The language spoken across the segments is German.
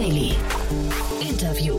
Daily. Interview.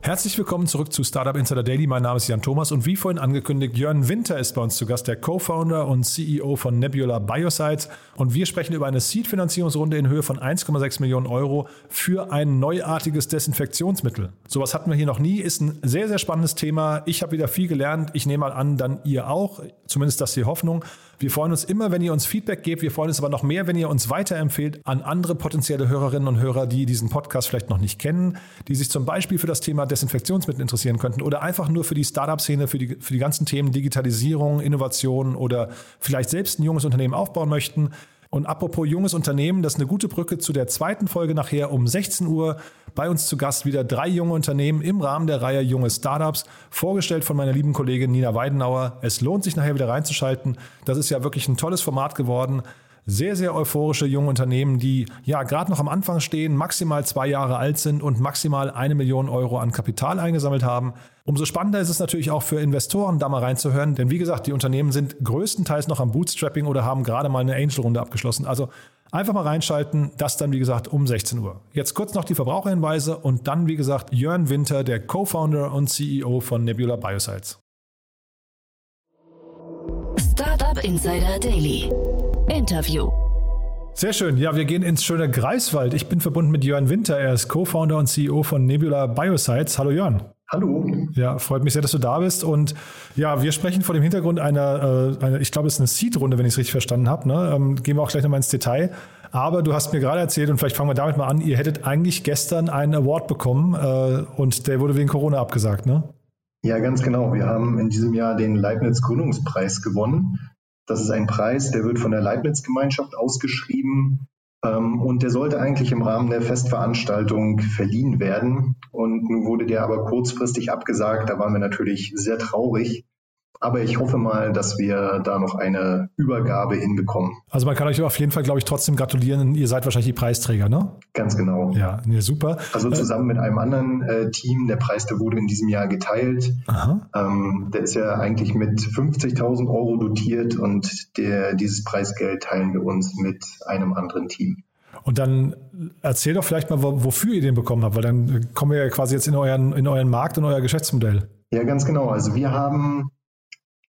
Herzlich willkommen zurück zu Startup Insider Daily. Mein Name ist Jan Thomas und wie vorhin angekündigt, Jörn Winter ist bei uns zu Gast, der Co-Founder und CEO von Nebula Biosides. Und wir sprechen über eine Seed-Finanzierungsrunde in Höhe von 1,6 Millionen Euro für ein neuartiges Desinfektionsmittel. Sowas hatten wir hier noch nie, ist ein sehr, sehr spannendes Thema. Ich habe wieder viel gelernt. Ich nehme mal an, dann ihr auch. Zumindest das ist die Hoffnung. Wir freuen uns immer, wenn ihr uns Feedback gebt. Wir freuen uns aber noch mehr, wenn ihr uns weiterempfehlt an andere potenzielle Hörerinnen und Hörer, die diesen Podcast vielleicht noch nicht kennen, die sich zum Beispiel für das Thema Desinfektionsmittel interessieren könnten oder einfach nur für die Startup-Szene, für die, für die ganzen Themen Digitalisierung, Innovation oder vielleicht selbst ein junges Unternehmen aufbauen möchten. Und apropos junges Unternehmen, das ist eine gute Brücke zu der zweiten Folge nachher um 16 Uhr. Bei uns zu Gast wieder drei junge Unternehmen im Rahmen der Reihe Junge Startups, vorgestellt von meiner lieben Kollegin Nina Weidenauer. Es lohnt sich nachher wieder reinzuschalten. Das ist ja wirklich ein tolles Format geworden sehr, sehr euphorische junge Unternehmen, die ja gerade noch am Anfang stehen, maximal zwei Jahre alt sind und maximal eine Million Euro an Kapital eingesammelt haben. Umso spannender ist es natürlich auch für Investoren, da mal reinzuhören, denn wie gesagt, die Unternehmen sind größtenteils noch am Bootstrapping oder haben gerade mal eine Angel-Runde abgeschlossen. Also einfach mal reinschalten, das dann wie gesagt um 16 Uhr. Jetzt kurz noch die Verbraucherhinweise und dann wie gesagt Jörn Winter, der Co-Founder und CEO von Nebula Biosides. Insider Daily. Interview. Sehr schön. Ja, wir gehen ins schöne Greifswald. Ich bin verbunden mit Jörn Winter. Er ist Co-Founder und CEO von Nebula Biosites. Hallo Jörn. Hallo. Ja, freut mich sehr, dass du da bist. Und ja, wir sprechen vor dem Hintergrund einer, äh, einer ich glaube, es ist eine Seed-Runde, wenn ich es richtig verstanden habe. Ne? Ähm, gehen wir auch gleich nochmal ins Detail. Aber du hast mir gerade erzählt, und vielleicht fangen wir damit mal an, ihr hättet eigentlich gestern einen Award bekommen äh, und der wurde wegen Corona abgesagt, ne? Ja, ganz genau. Wir haben in diesem Jahr den Leibniz Gründungspreis gewonnen. Das ist ein Preis, der wird von der Leibniz-Gemeinschaft ausgeschrieben ähm, und der sollte eigentlich im Rahmen der Festveranstaltung verliehen werden. Und nun wurde der aber kurzfristig abgesagt. Da waren wir natürlich sehr traurig. Aber ich hoffe mal, dass wir da noch eine Übergabe hinbekommen. Also man kann euch auf jeden Fall, glaube ich, trotzdem gratulieren. Ihr seid wahrscheinlich die Preisträger, ne? Ganz genau. Ja, nee, super. Also äh, zusammen mit einem anderen äh, Team. Der Preis, der wurde in diesem Jahr geteilt. Ähm, der ist ja eigentlich mit 50.000 Euro dotiert und der, dieses Preisgeld teilen wir uns mit einem anderen Team. Und dann erzähl doch vielleicht mal, wofür ihr den bekommen habt, weil dann kommen wir ja quasi jetzt in euren, in euren Markt, in euer Geschäftsmodell. Ja, ganz genau. Also wir haben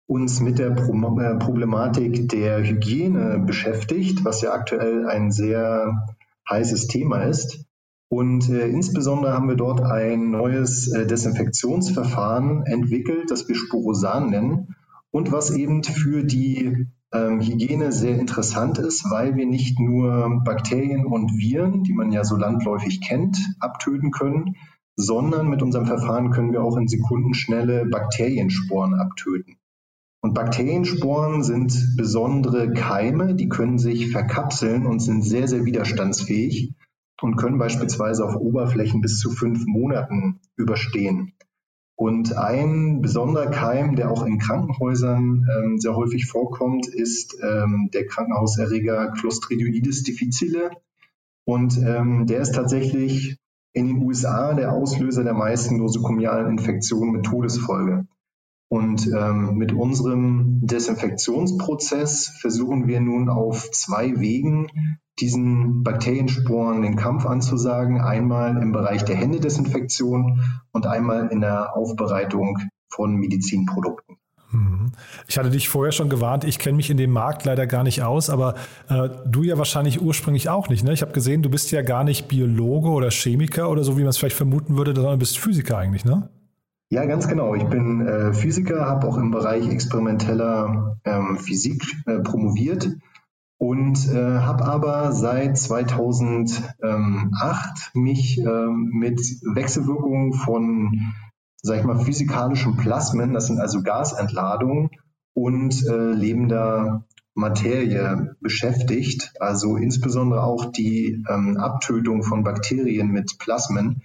uns mit der äh, Problematik der Hygiene beschäftigt, was ja aktuell ein sehr heißes Thema ist. Und äh, insbesondere haben wir dort ein neues äh, Desinfektionsverfahren entwickelt, das wir Sporosan nennen und was eben für die ähm, Hygiene sehr interessant ist, weil wir nicht nur Bakterien und Viren, die man ja so landläufig kennt, abtöten können, sondern mit unserem Verfahren können wir auch in Sekundenschnelle Bakteriensporen abtöten. Und Bakteriensporen sind besondere Keime, die können sich verkapseln und sind sehr, sehr widerstandsfähig und können beispielsweise auf Oberflächen bis zu fünf Monaten überstehen. Und ein besonderer Keim, der auch in Krankenhäusern ähm, sehr häufig vorkommt, ist ähm, der Krankenhauserreger Clostridioides difficile. Und ähm, der ist tatsächlich in den USA der Auslöser der meisten nosokomialen Infektionen mit Todesfolge. Und ähm, mit unserem Desinfektionsprozess versuchen wir nun auf zwei Wegen diesen Bakteriensporen den Kampf anzusagen. Einmal im Bereich der Händedesinfektion und einmal in der Aufbereitung von Medizinprodukten. Mhm. Ich hatte dich vorher schon gewarnt, ich kenne mich in dem Markt leider gar nicht aus, aber äh, du ja wahrscheinlich ursprünglich auch nicht. Ne? Ich habe gesehen, du bist ja gar nicht Biologe oder Chemiker oder so, wie man es vielleicht vermuten würde, sondern bist Physiker eigentlich, ne? Ja, ganz genau. Ich bin äh, Physiker, habe auch im Bereich experimenteller ähm, Physik äh, promoviert und äh, habe aber seit 2008 mich ähm, mit Wechselwirkungen von, sag ich mal, physikalischen Plasmen, das sind also Gasentladungen und äh, lebender Materie beschäftigt, also insbesondere auch die ähm, Abtötung von Bakterien mit Plasmen.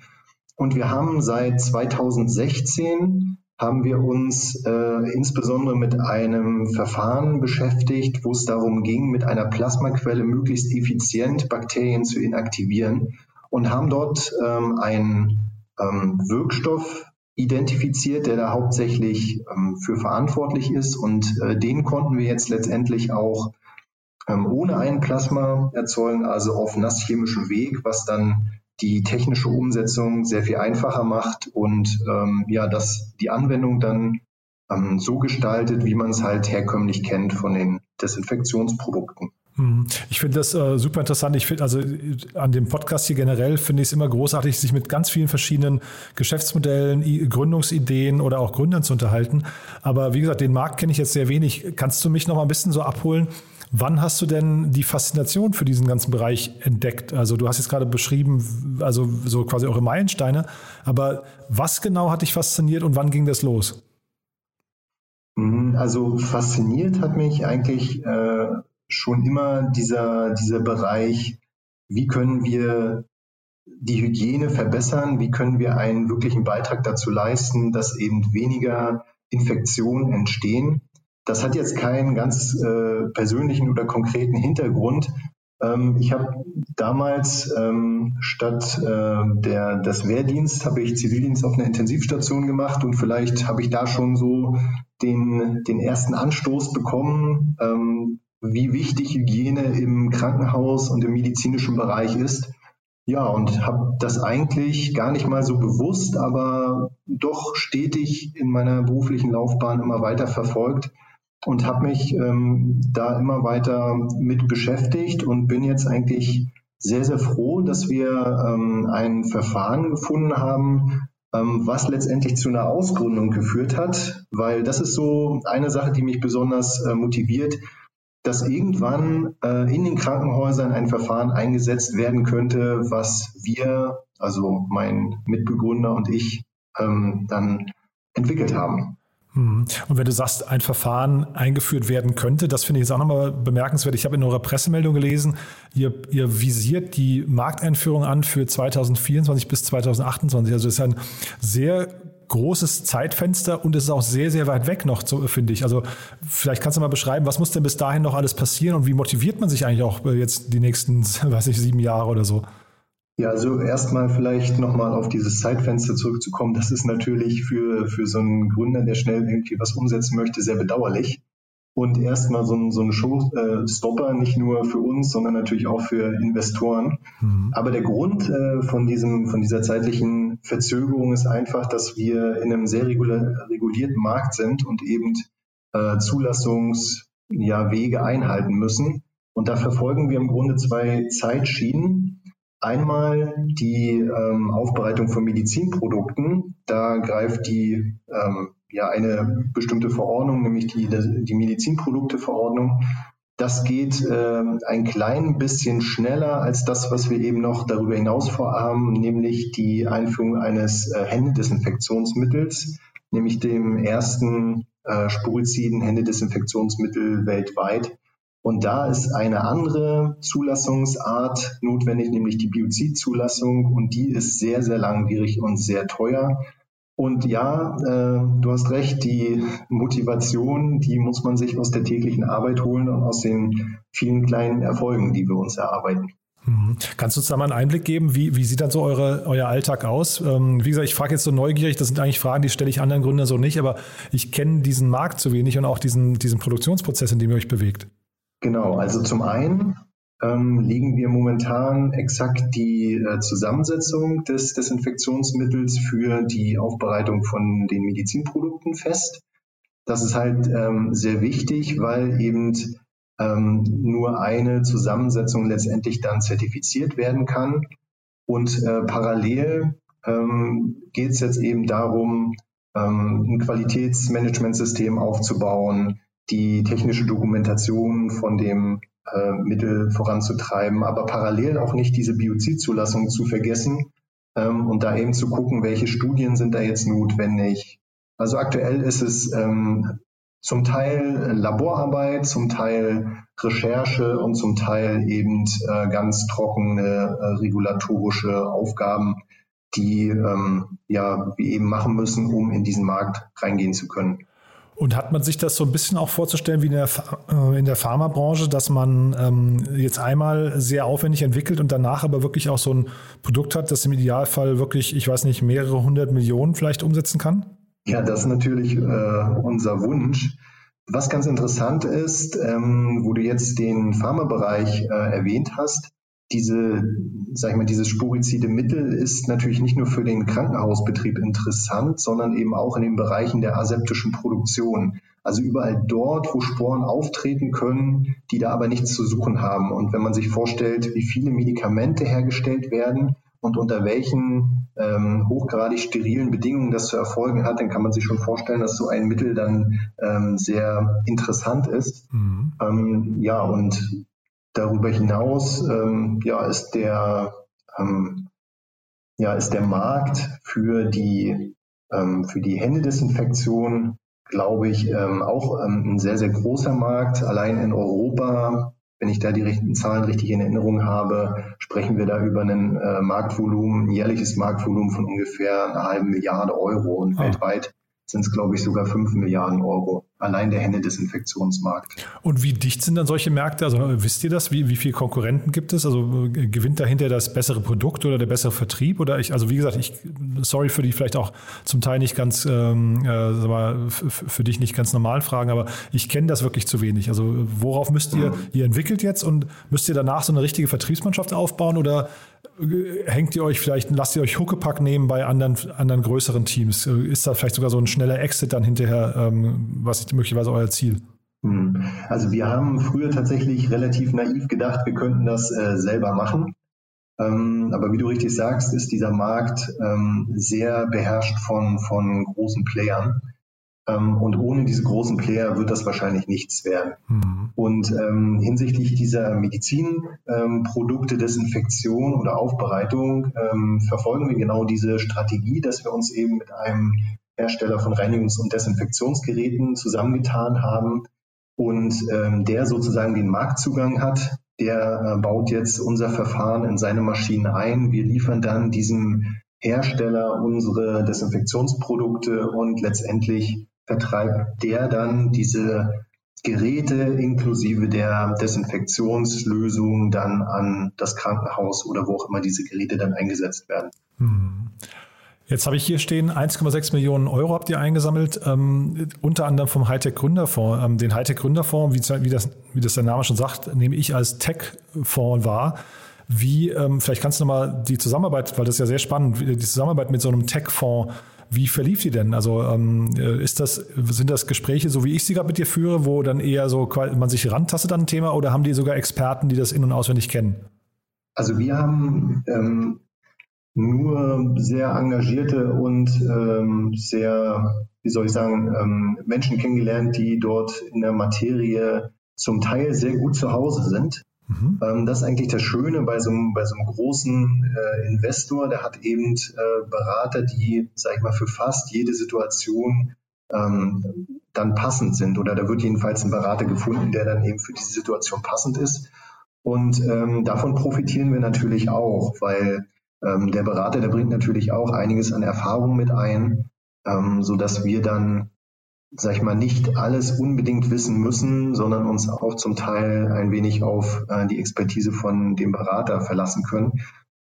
Und wir haben seit 2016 haben wir uns äh, insbesondere mit einem Verfahren beschäftigt, wo es darum ging, mit einer Plasmaquelle möglichst effizient Bakterien zu inaktivieren und haben dort ähm, einen ähm, Wirkstoff identifiziert, der da hauptsächlich ähm, für verantwortlich ist. Und äh, den konnten wir jetzt letztendlich auch ähm, ohne ein Plasma erzeugen, also auf nasschemischem Weg, was dann die technische Umsetzung sehr viel einfacher macht und ähm, ja, dass die Anwendung dann ähm, so gestaltet, wie man es halt herkömmlich kennt von den Desinfektionsprodukten. Hm. Ich finde das äh, super interessant. Ich finde also an dem Podcast hier generell finde ich es immer großartig, sich mit ganz vielen verschiedenen Geschäftsmodellen, I Gründungsideen oder auch Gründern zu unterhalten. Aber wie gesagt, den Markt kenne ich jetzt sehr wenig. Kannst du mich noch mal ein bisschen so abholen? Wann hast du denn die Faszination für diesen ganzen Bereich entdeckt? Also du hast jetzt gerade beschrieben, also so quasi eure Meilensteine. Aber was genau hat dich fasziniert und wann ging das los? Mhm, also fasziniert hat mich eigentlich äh, schon immer dieser, dieser Bereich, wie können wir die Hygiene verbessern, wie können wir einen wirklichen Beitrag dazu leisten, dass eben weniger Infektionen entstehen. Das hat jetzt keinen ganz äh, persönlichen oder konkreten Hintergrund. Ähm, ich habe damals ähm, statt äh, der, des Wehrdienst habe ich Zivildienst auf einer Intensivstation gemacht und vielleicht habe ich da schon so den, den ersten Anstoß bekommen, ähm, wie wichtig Hygiene im Krankenhaus und im medizinischen Bereich ist. Ja, und habe das eigentlich gar nicht mal so bewusst, aber doch stetig in meiner beruflichen Laufbahn immer weiter verfolgt und habe mich ähm, da immer weiter mit beschäftigt und bin jetzt eigentlich sehr, sehr froh, dass wir ähm, ein Verfahren gefunden haben, ähm, was letztendlich zu einer Ausgründung geführt hat, weil das ist so eine Sache, die mich besonders äh, motiviert, dass irgendwann äh, in den Krankenhäusern ein Verfahren eingesetzt werden könnte, was wir, also mein Mitbegründer und ich, ähm, dann entwickelt haben. Mhm. Und wenn du sagst, ein Verfahren eingeführt werden könnte, das finde ich jetzt auch nochmal bemerkenswert. Ich habe in eurer Pressemeldung gelesen, ihr, ihr visiert die Markteinführung an für 2024 bis 2028. Also das ist ein sehr großes Zeitfenster und es ist auch sehr, sehr weit weg noch, finde ich. Also vielleicht kannst du mal beschreiben, was muss denn bis dahin noch alles passieren und wie motiviert man sich eigentlich auch jetzt die nächsten, weiß ich, sieben Jahre oder so? Ja, also erstmal vielleicht nochmal auf dieses Zeitfenster zurückzukommen. Das ist natürlich für, für so einen Gründer, der schnell irgendwie was umsetzen möchte, sehr bedauerlich. Und erstmal so ein, so ein Showstopper, nicht nur für uns, sondern natürlich auch für Investoren. Mhm. Aber der Grund äh, von, diesem, von dieser zeitlichen Verzögerung ist einfach, dass wir in einem sehr regulierten Markt sind und eben äh, Zulassungswege ja, einhalten müssen. Und da verfolgen wir im Grunde zwei Zeitschienen. Einmal die ähm, Aufbereitung von Medizinprodukten. Da greift die ähm, ja eine bestimmte Verordnung, nämlich die, die Medizinprodukteverordnung. Das geht äh, ein klein bisschen schneller als das, was wir eben noch darüber hinaus vorhaben, nämlich die Einführung eines äh, Händedesinfektionsmittels, nämlich dem ersten äh, Spuriziden Händedesinfektionsmittel weltweit, und da ist eine andere Zulassungsart notwendig, nämlich die Biozidzulassung. Und die ist sehr, sehr langwierig und sehr teuer. Und ja, äh, du hast recht, die Motivation, die muss man sich aus der täglichen Arbeit holen und aus den vielen kleinen Erfolgen, die wir uns erarbeiten. Mhm. Kannst du uns da mal einen Einblick geben? Wie, wie sieht dann so eure, euer Alltag aus? Ähm, wie gesagt, ich frage jetzt so neugierig, das sind eigentlich Fragen, die stelle ich anderen Gründern so nicht, aber ich kenne diesen Markt zu wenig und auch diesen, diesen Produktionsprozess, in dem ihr euch bewegt. Genau, also zum einen ähm, legen wir momentan exakt die äh, Zusammensetzung des Desinfektionsmittels für die Aufbereitung von den Medizinprodukten fest. Das ist halt ähm, sehr wichtig, weil eben ähm, nur eine Zusammensetzung letztendlich dann zertifiziert werden kann. Und äh, parallel ähm, geht es jetzt eben darum, ähm, ein Qualitätsmanagementsystem aufzubauen, die technische Dokumentation von dem äh, Mittel voranzutreiben, aber parallel auch nicht diese Biozidzulassung zu vergessen ähm, und da eben zu gucken, welche Studien sind da jetzt notwendig. Also aktuell ist es ähm, zum Teil Laborarbeit, zum Teil Recherche und zum Teil eben äh, ganz trockene äh, regulatorische Aufgaben, die ähm, ja wir eben machen müssen, um in diesen Markt reingehen zu können. Und hat man sich das so ein bisschen auch vorzustellen wie in der, äh, in der Pharmabranche, dass man ähm, jetzt einmal sehr aufwendig entwickelt und danach aber wirklich auch so ein Produkt hat, das im Idealfall wirklich, ich weiß nicht, mehrere hundert Millionen vielleicht umsetzen kann? Ja, das ist natürlich äh, unser Wunsch. Was ganz interessant ist, ähm, wo du jetzt den Pharmabereich äh, erwähnt hast, diese, sag ich mal, dieses sporizide Mittel ist natürlich nicht nur für den Krankenhausbetrieb interessant, sondern eben auch in den Bereichen der aseptischen Produktion. Also überall dort, wo Sporen auftreten können, die da aber nichts zu suchen haben. Und wenn man sich vorstellt, wie viele Medikamente hergestellt werden und unter welchen ähm, hochgradig sterilen Bedingungen das zu erfolgen hat, dann kann man sich schon vorstellen, dass so ein Mittel dann ähm, sehr interessant ist. Mhm. Ähm, ja, und darüber hinaus ähm, ja, ist der ähm, ja, ist der Markt für die ähm, für die Händedesinfektion glaube ich, ähm, auch ähm, ein sehr, sehr großer Markt. Allein in Europa, wenn ich da die richtigen Zahlen richtig in Erinnerung habe, sprechen wir da über einen äh, Marktvolumen, ein jährliches Marktvolumen von ungefähr einer halben Milliarde Euro und ah. weltweit sind es, glaube ich, sogar 5 Milliarden Euro. Allein der Händedesinfektionsmarkt. Und wie dicht sind dann solche Märkte? Also wisst ihr das? Wie, wie viele Konkurrenten gibt es? Also äh, gewinnt dahinter das bessere Produkt oder der bessere Vertrieb? Oder ich, also wie gesagt, ich, sorry für die vielleicht auch zum Teil nicht ganz, ähm, äh, mal, für dich nicht ganz normal Fragen, aber ich kenne das wirklich zu wenig. Also worauf müsst ihr, ihr entwickelt jetzt und müsst ihr danach so eine richtige Vertriebsmannschaft aufbauen oder hängt ihr euch vielleicht, lasst ihr euch Huckepack nehmen bei anderen, anderen größeren Teams? Ist da vielleicht sogar so ein schneller Exit dann hinterher, ähm, was möglicherweise euer Ziel? Hm. Also wir haben früher tatsächlich relativ naiv gedacht, wir könnten das äh, selber machen. Ähm, aber wie du richtig sagst, ist dieser Markt ähm, sehr beherrscht von, von großen Playern. Ähm, und ohne diese großen Player wird das wahrscheinlich nichts werden. Mhm. Und ähm, hinsichtlich dieser Medizinprodukte, ähm, Desinfektion oder Aufbereitung ähm, verfolgen wir genau diese Strategie, dass wir uns eben mit einem Hersteller von Reinigungs- und Desinfektionsgeräten zusammengetan haben und ähm, der sozusagen den Marktzugang hat. Der äh, baut jetzt unser Verfahren in seine Maschinen ein. Wir liefern dann diesem Hersteller unsere Desinfektionsprodukte und letztendlich vertreibt der dann diese Geräte inklusive der Desinfektionslösung dann an das Krankenhaus oder wo auch immer diese Geräte dann eingesetzt werden. Hm. Jetzt habe ich hier stehen, 1,6 Millionen Euro habt ihr eingesammelt, ähm, unter anderem vom Hightech Gründerfonds. Ähm, den Hightech Gründerfonds, wie, wie, das, wie das der Name schon sagt, nehme ich als Tech-Fonds wahr. Wie, ähm, vielleicht kannst du nochmal die Zusammenarbeit, weil das ist ja sehr spannend, die Zusammenarbeit mit so einem Tech-Fonds wie verlief die denn? Also ähm, äh, ist das, sind das Gespräche, so wie ich sie gerade mit dir führe, wo dann eher so man sich rantastet an ein Thema oder haben die sogar Experten, die das in- und auswendig kennen? Also wir haben ähm, nur sehr engagierte und ähm, sehr, wie soll ich sagen, ähm, Menschen kennengelernt, die dort in der Materie zum Teil sehr gut zu Hause sind. Mhm. Ähm, das ist eigentlich das Schöne bei so einem, bei so einem großen äh, Investor, der hat eben äh, Berater, die, sag ich mal, für fast jede Situation ähm, dann passend sind. Oder da wird jedenfalls ein Berater gefunden, der dann eben für diese Situation passend ist. Und ähm, davon profitieren wir natürlich auch, weil ähm, der Berater, der bringt natürlich auch einiges an Erfahrung mit ein, ähm, so dass wir dann sag ich mal, nicht alles unbedingt wissen müssen, sondern uns auch zum Teil ein wenig auf äh, die Expertise von dem Berater verlassen können.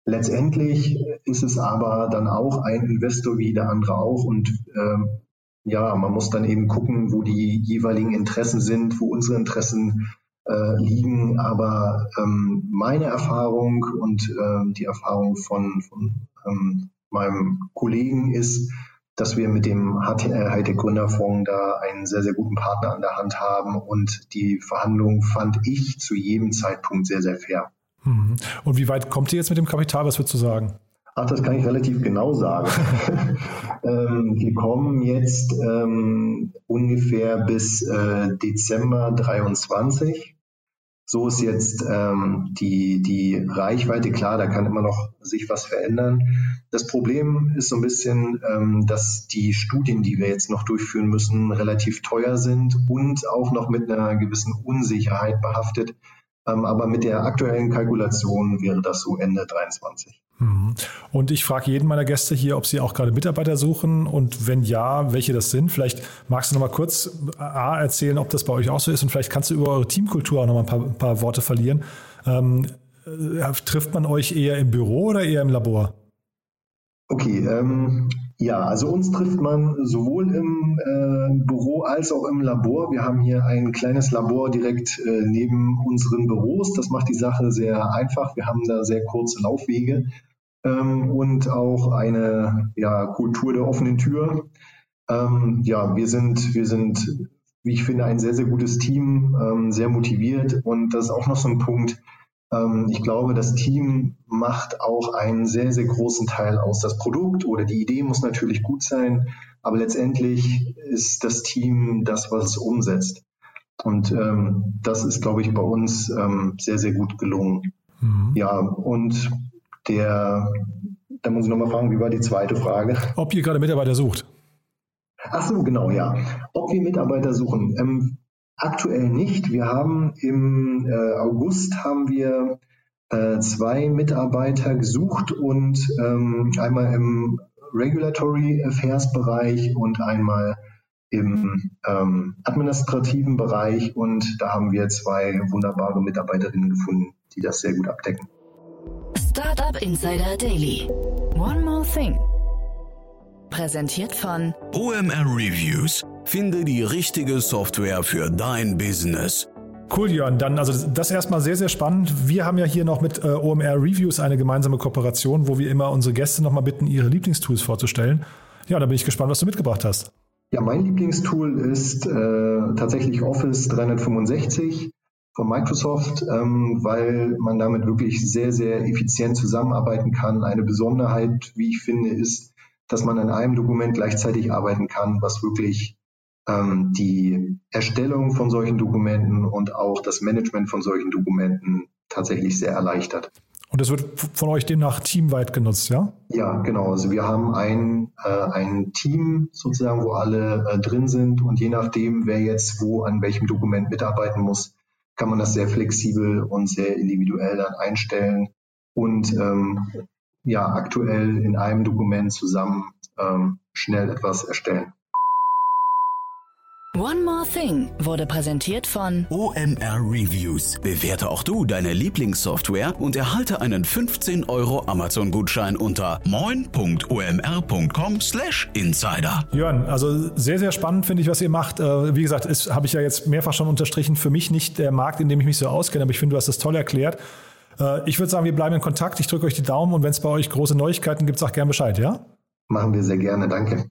Letztendlich ist es aber dann auch ein Investor wie der andere auch und äh, ja, man muss dann eben gucken, wo die jeweiligen Interessen sind, wo unsere Interessen äh, liegen. Aber ähm, meine Erfahrung und äh, die Erfahrung von, von ähm, meinem Kollegen ist, dass wir mit dem Hightech Gründerfonds da einen sehr, sehr guten Partner an der Hand haben und die Verhandlungen fand ich zu jedem Zeitpunkt sehr, sehr fair. Mhm. Und wie weit kommt ihr jetzt mit dem Kapital? Was würdest du sagen? Ach, das kann ich relativ genau sagen. ähm, wir kommen jetzt ähm, ungefähr bis äh, Dezember 23. So ist jetzt ähm, die, die Reichweite klar, da kann immer noch sich was verändern. Das Problem ist so ein bisschen, ähm, dass die Studien, die wir jetzt noch durchführen müssen, relativ teuer sind und auch noch mit einer gewissen Unsicherheit behaftet. Ähm, aber mit der aktuellen Kalkulation wäre das so Ende 23. Mhm. Und ich frage jeden meiner Gäste hier, ob sie auch gerade Mitarbeiter suchen und wenn ja, welche das sind. Vielleicht magst du noch mal kurz A, erzählen, ob das bei euch auch so ist und vielleicht kannst du über eure Teamkultur auch noch mal ein paar, ein paar Worte verlieren. Ähm, äh, trifft man euch eher im Büro oder eher im Labor? Okay, ähm, Ja, also uns trifft man sowohl im äh, Büro als auch im Labor. Wir haben hier ein kleines Labor direkt äh, neben unseren Büros. Das macht die Sache sehr einfach. Wir haben da sehr kurze Laufwege ähm, und auch eine ja, Kultur der offenen Tür. Ähm, ja, wir sind, wir sind, wie ich finde, ein sehr, sehr gutes Team, ähm, sehr motiviert und das ist auch noch so ein Punkt, ich glaube, das Team macht auch einen sehr, sehr großen Teil aus. Das Produkt oder die Idee muss natürlich gut sein, aber letztendlich ist das Team das, was es umsetzt. Und ähm, das ist, glaube ich, bei uns ähm, sehr, sehr gut gelungen. Mhm. Ja, und der, da muss ich nochmal fragen, wie war die zweite Frage? Ob ihr gerade Mitarbeiter sucht. Ach so, genau, ja. Ob wir Mitarbeiter suchen. Ähm, Aktuell nicht. Wir haben im äh, August haben wir äh, zwei Mitarbeiter gesucht und ähm, einmal im Regulatory Affairs Bereich und einmal im ähm, administrativen Bereich und da haben wir zwei wunderbare Mitarbeiterinnen gefunden, die das sehr gut abdecken. Startup Insider Daily. One more thing. Präsentiert von OMR Reviews Finde die richtige Software für dein Business. Cool, Jörn. Dann, also das erstmal sehr, sehr spannend. Wir haben ja hier noch mit äh, OMR Reviews eine gemeinsame Kooperation, wo wir immer unsere Gäste nochmal bitten, ihre Lieblingstools vorzustellen. Ja, da bin ich gespannt, was du mitgebracht hast. Ja, mein Lieblingstool ist äh, tatsächlich Office 365 von Microsoft, ähm, weil man damit wirklich sehr, sehr effizient zusammenarbeiten kann. Eine Besonderheit, wie ich finde, ist, dass man an einem Dokument gleichzeitig arbeiten kann, was wirklich ähm, die Erstellung von solchen Dokumenten und auch das Management von solchen Dokumenten tatsächlich sehr erleichtert. Und das wird von euch demnach teamweit genutzt, ja? Ja, genau. Also wir haben ein, äh, ein Team sozusagen, wo alle äh, drin sind und je nachdem, wer jetzt wo an welchem Dokument mitarbeiten muss, kann man das sehr flexibel und sehr individuell dann einstellen und ähm, ja aktuell in einem Dokument zusammen ähm, schnell etwas erstellen. One More Thing wurde präsentiert von OMR Reviews. Bewerte auch du deine Lieblingssoftware und erhalte einen 15 Euro Amazon-Gutschein unter moin.omr.com/insider. Jörn, also sehr, sehr spannend finde ich, was ihr macht. Äh, wie gesagt, habe ich ja jetzt mehrfach schon unterstrichen. Für mich nicht der Markt, in dem ich mich so auskenne, aber ich finde, du hast das toll erklärt. Äh, ich würde sagen, wir bleiben in Kontakt. Ich drücke euch die Daumen und wenn es bei euch große Neuigkeiten gibt, sag gerne Bescheid, ja? Machen wir sehr gerne, danke.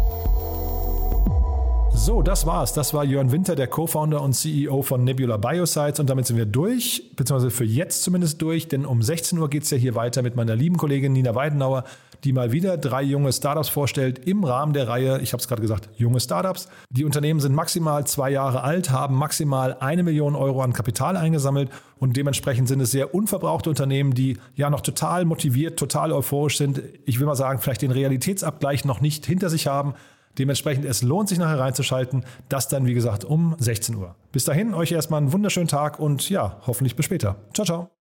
So, das war's. Das war Jörn Winter, der Co-Founder und CEO von Nebula Biosites. Und damit sind wir durch, beziehungsweise für jetzt zumindest durch, denn um 16 Uhr geht es ja hier weiter mit meiner lieben Kollegin Nina Weidenauer, die mal wieder drei junge Startups vorstellt im Rahmen der Reihe, ich habe es gerade gesagt, junge Startups. Die Unternehmen sind maximal zwei Jahre alt, haben maximal eine Million Euro an Kapital eingesammelt und dementsprechend sind es sehr unverbrauchte Unternehmen, die ja noch total motiviert, total euphorisch sind. Ich will mal sagen, vielleicht den Realitätsabgleich noch nicht hinter sich haben Dementsprechend, es lohnt sich nachher reinzuschalten. Das dann, wie gesagt, um 16 Uhr. Bis dahin, euch erstmal einen wunderschönen Tag und ja, hoffentlich bis später. Ciao, ciao.